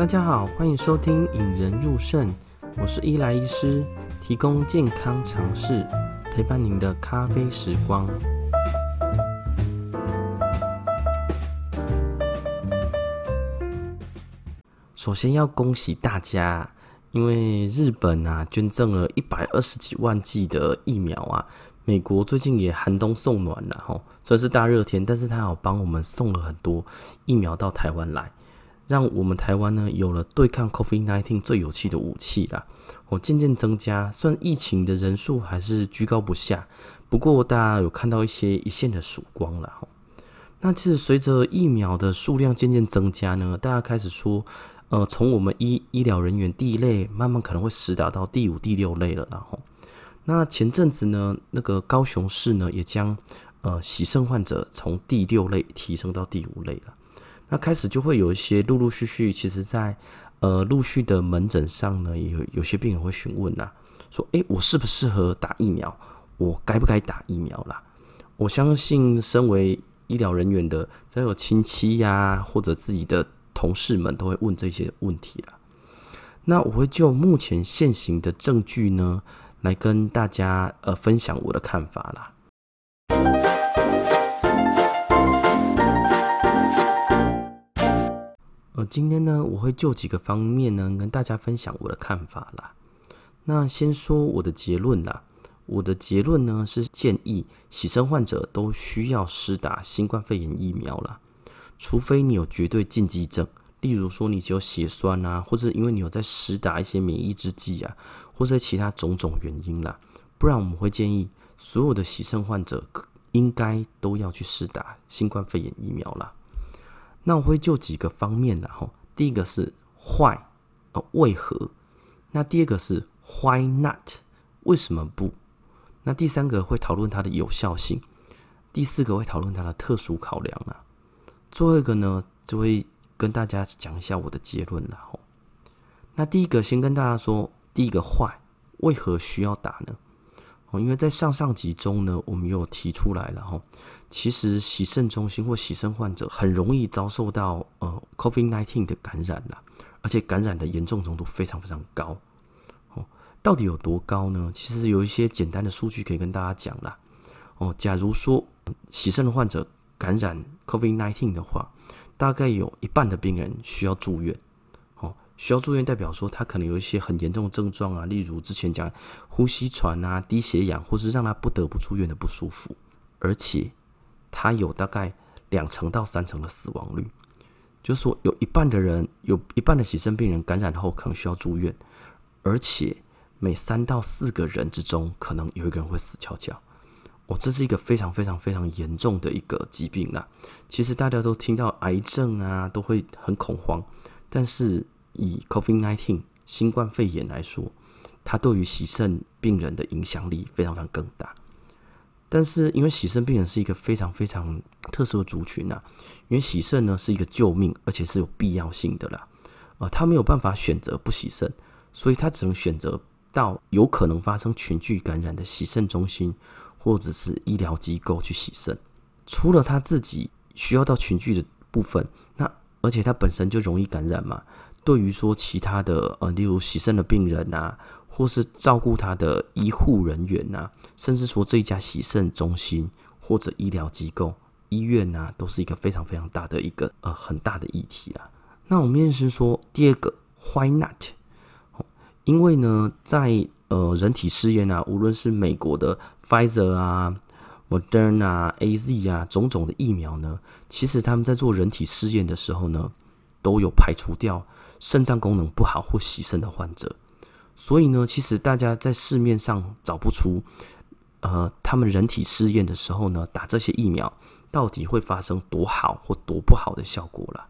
大家好，欢迎收听《引人入胜》，我是伊莱医师，提供健康常识，陪伴您的咖啡时光。首先要恭喜大家，因为日本啊捐赠了一百二十几万剂的疫苗啊，美国最近也寒冬送暖了吼，虽然是大热天，但是他有帮我们送了很多疫苗到台湾来。让我们台湾呢有了对抗 COVID-19 最有效的武器啦，我渐渐增加，虽然疫情的人数还是居高不下，不过大家有看到一些一线的曙光了哈。那其实随着疫苗的数量渐渐增加呢，大家开始说，呃，从我们医医疗人员第一类，慢慢可能会实打到第五、第六类了，然后，那前阵子呢，那个高雄市呢也将呃洗肾患者从第六类提升到第五类了。那开始就会有一些陆陆续续，其实在呃陆续的门诊上呢，有有些病人会询问呐，说：“诶，我适不适合打疫苗？我该不该打疫苗啦？”我相信，身为医疗人员的，只要有亲戚呀，或者自己的同事们，都会问这些问题啦。那我会就目前现行的证据呢，来跟大家呃分享我的看法啦。今天呢，我会就几个方面呢，跟大家分享我的看法啦。那先说我的结论啦。我的结论呢是建议洗肾患者都需要施打新冠肺炎疫苗啦，除非你有绝对禁忌症，例如说你只有血栓啊，或者因为你有在施打一些免疫制剂啊，或者其他种种原因啦，不然我们会建议所有的洗肾患者应该都要去施打新冠肺炎疫苗啦。那我会就几个方面，然后第一个是 why，呃，为何？那第二个是 why not，为什么不？那第三个会讨论它的有效性，第四个会讨论它的特殊考量啊。最后一个呢，就会跟大家讲一下我的结论了。吼，那第一个先跟大家说，第一个 why，为何需要打呢？哦，因为在上上集中呢，我们有提出来了哈。其实洗肾中心或洗肾患者很容易遭受到呃 COVID nineteen 的感染啦，而且感染的严重程度非常非常高。哦，到底有多高呢？其实有一些简单的数据可以跟大家讲啦。哦，假如说洗肾的患者感染 COVID nineteen 的话，大概有一半的病人需要住院。需要住院，代表说他可能有一些很严重的症状啊，例如之前讲呼吸喘啊、低血氧，或是让他不得不住院的不舒服，而且他有大概两成到三成的死亡率，就是说有一半的人，有一半的洗肾病人感染后可能需要住院，而且每三到四个人之中可能有一个人会死翘翘。哦，这是一个非常非常非常严重的一个疾病啦。其实大家都听到癌症啊，都会很恐慌，但是。以 COVID-19 新冠肺炎来说，它对于洗肾病人的影响力非常非常更大。但是，因为洗肾病人是一个非常非常特殊的族群啊，因为洗肾呢是一个救命，而且是有必要性的啦。啊，他没有办法选择不洗肾，所以他只能选择到有可能发生群聚感染的洗肾中心或者是医疗机构去洗肾。除了他自己需要到群聚的部分，那而且他本身就容易感染嘛。对于说其他的呃，例如洗肾的病人啊，或是照顾他的医护人员啊，甚至说这一家洗肾中心或者医疗机构、医院啊，都是一个非常非常大的一个呃很大的议题啦。那我们先说第二个，Why not？因为呢，在呃人体试验啊，无论是美国的 Pfizer 啊、Moderna 啊、AZ 啊，种种的疫苗呢，其实他们在做人体试验的时候呢，都有排除掉。肾脏功能不好或洗肾的患者，所以呢，其实大家在市面上找不出，呃，他们人体试验的时候呢，打这些疫苗到底会发生多好或多不好的效果了。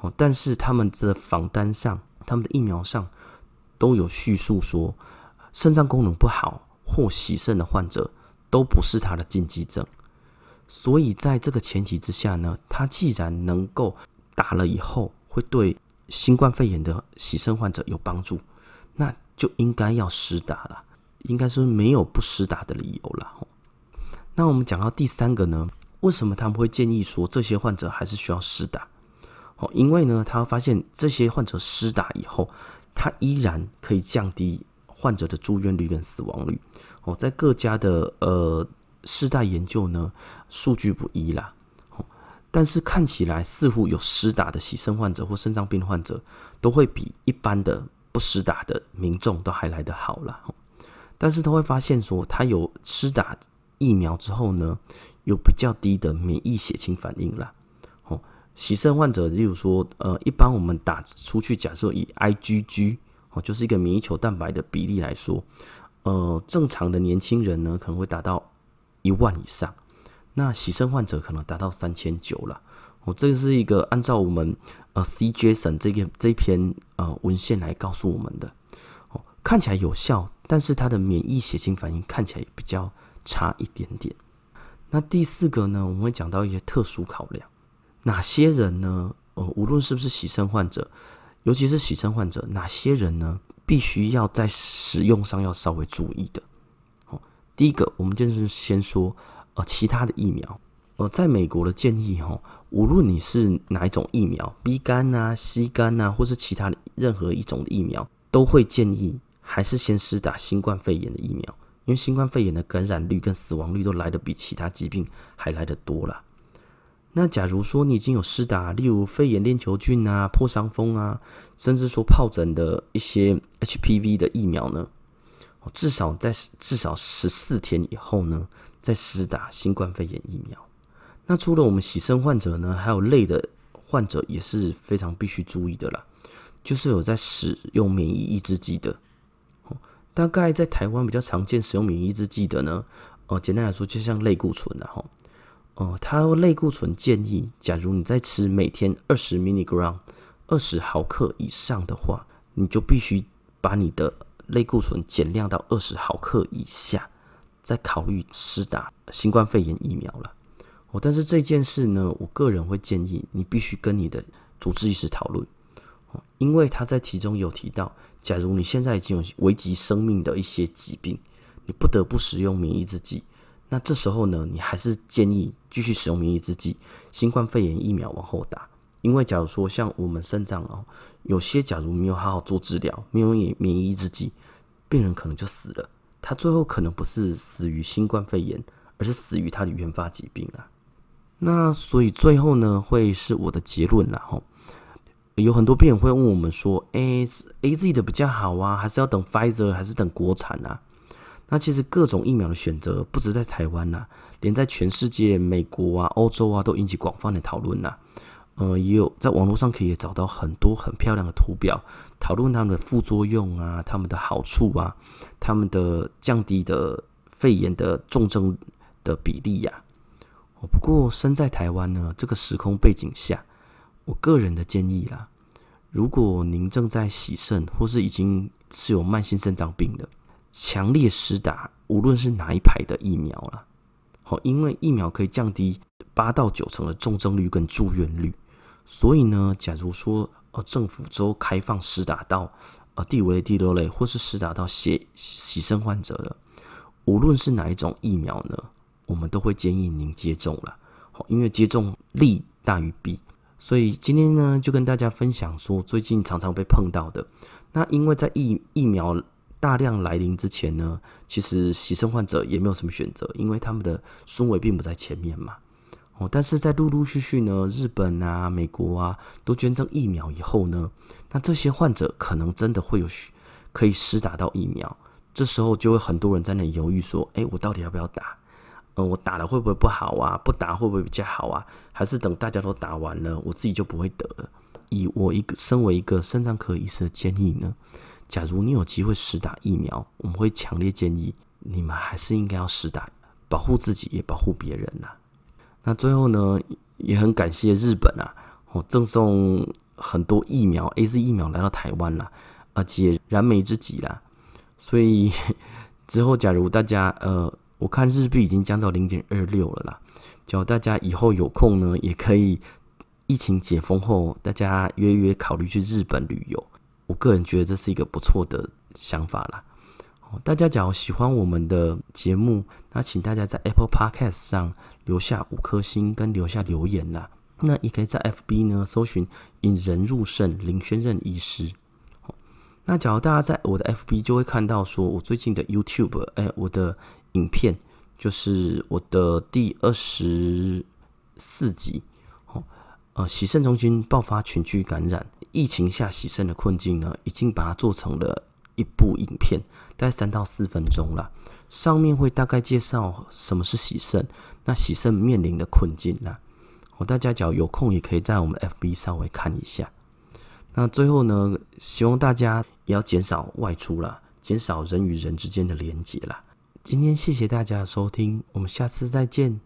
哦，但是他们的房单上，他们的疫苗上都有叙述说，肾脏功能不好或洗肾的患者都不是他的禁忌症。所以在这个前提之下呢，他既然能够打了以后会对。新冠肺炎的洗肾患者有帮助，那就应该要施打了，应该是没有不施打的理由了。那我们讲到第三个呢，为什么他们会建议说这些患者还是需要施打？哦，因为呢，他发现这些患者施打以后，他依然可以降低患者的住院率跟死亡率。哦，在各家的呃世代研究呢，数据不一啦。但是看起来似乎有施打的洗肾患者或肾脏病患者，都会比一般的不施打的民众都还来得好啦。但是他会发现说，他有施打疫苗之后呢，有比较低的免疫血清反应啦。哦，洗肾患者，例如说，呃，一般我们打出去，假设以 IgG 哦，就是一个免疫球蛋白的比例来说，呃，正常的年轻人呢，可能会达到一万以上，那洗肾患者可能达到三千九了。哦，这是一个按照我们呃 C Jason 这个这篇呃文献来告诉我们的。哦，看起来有效。但是他的免疫血清反应看起来也比较差一点点。那第四个呢，我们会讲到一些特殊考量，哪些人呢？呃，无论是不是洗肾患者，尤其是洗肾患者，哪些人呢，必须要在使用上要稍微注意的。哦，第一个，我们就是先说呃，其他的疫苗。呃，在美国的建议哈，无论你是哪一种疫苗，B 肝啊、C 肝啊，或是其他的任何一种的疫苗，都会建议。还是先施打新冠肺炎的疫苗，因为新冠肺炎的感染率跟死亡率都来得比其他疾病还来得多了。那假如说你已经有施打，例如肺炎链球菌啊、破伤风啊，甚至说疱疹的一些 HPV 的疫苗呢，至少在至少十四天以后呢，在施打新冠肺炎疫苗。那除了我们洗肾患者呢，还有类的患者也是非常必须注意的啦，就是有在使用免疫抑制剂的。大概在台湾比较常见使用免疫抑制剂的呢，呃，简单来说就像类固醇的哈，哦，它类固醇建议，假如你在吃每天二十 milligram 二十毫克以上的话，你就必须把你的类固醇减量到二十毫克以下，在考虑施打新冠肺炎疫苗了。哦，但是这件事呢，我个人会建议你必须跟你的主治医师讨论。哦因为他在其中有提到，假如你现在已经有危及生命的一些疾病，你不得不使用免疫制剂，那这时候呢，你还是建议继续使用免疫制剂，新冠肺炎疫苗往后打。因为假如说像我们肾脏哦，有些假如没有好好做治疗，没有免免疫制剂，病人可能就死了。他最后可能不是死于新冠肺炎，而是死于他的原发疾病啊。那所以最后呢，会是我的结论啦，吼。有很多病人会问我们说：“哎，AZ 的比较好啊，还是要等 Pfizer，还是等国产啊？”那其实各种疫苗的选择不止在台湾呐，连在全世界、美国啊、欧洲啊都引起广泛的讨论呐。呃，也有在网络上可以找到很多很漂亮的图表，讨论他们的副作用啊、他们的好处啊、他们的降低的肺炎的重症的比例呀。不过身在台湾呢，这个时空背景下。我个人的建议啦，如果您正在洗肾，或是已经是有慢性肾脏病的，强烈施打无论是哪一排的疫苗啦。好，因为疫苗可以降低八到九成的重症率跟住院率，所以呢，假如说呃政府州开放施打到呃第五类、第六类，或是施打到血洗肾患者的，无论是哪一种疫苗呢，我们都会建议您接种了。好，因为接种利大于弊。所以今天呢，就跟大家分享说，最近常常被碰到的。那因为在疫疫苗大量来临之前呢，其实牺牲患者也没有什么选择，因为他们的顺位并不在前面嘛。哦，但是在陆陆续续呢，日本啊、美国啊都捐赠疫苗以后呢，那这些患者可能真的会有可以施打到疫苗，这时候就会很多人在那里犹豫说：“诶，我到底要不要打？”嗯，我打了会不会不好啊？不打会不会比较好啊？还是等大家都打完了，我自己就不会得了？以我一个身为一个肾脏科医师的建议呢，假如你有机会施打疫苗，我们会强烈建议你们还是应该要施打，保护自己也保护别人呐。那最后呢，也很感谢日本啊，我赠送很多疫苗，AZ 疫苗来到台湾啦，而且燃眉之急啦。所以 之后假如大家呃。我看日币已经降到零点二六了啦，叫大家以后有空呢，也可以疫情解封后，大家约约考虑去日本旅游。我个人觉得这是一个不错的想法啦。大家假如喜欢我们的节目，那请大家在 Apple Podcast 上留下五颗星跟留下留言啦。那也可以在 FB 呢搜寻引人入胜林宣任医师。那假如大家在我的 FB 就会看到，说我最近的 YouTube，哎、我的影片就是我的第二十四集，哦，呃，洗肾中心爆发群聚感染，疫情下洗肾的困境呢，已经把它做成了一部影片，大概三到四分钟了。上面会大概介绍什么是喜肾，那喜肾面临的困境啦。哦，大家只要有空也可以在我们 FB 稍微看一下。那最后呢，希望大家也要减少外出啦，减少人与人之间的连结啦。今天谢谢大家的收听，我们下次再见。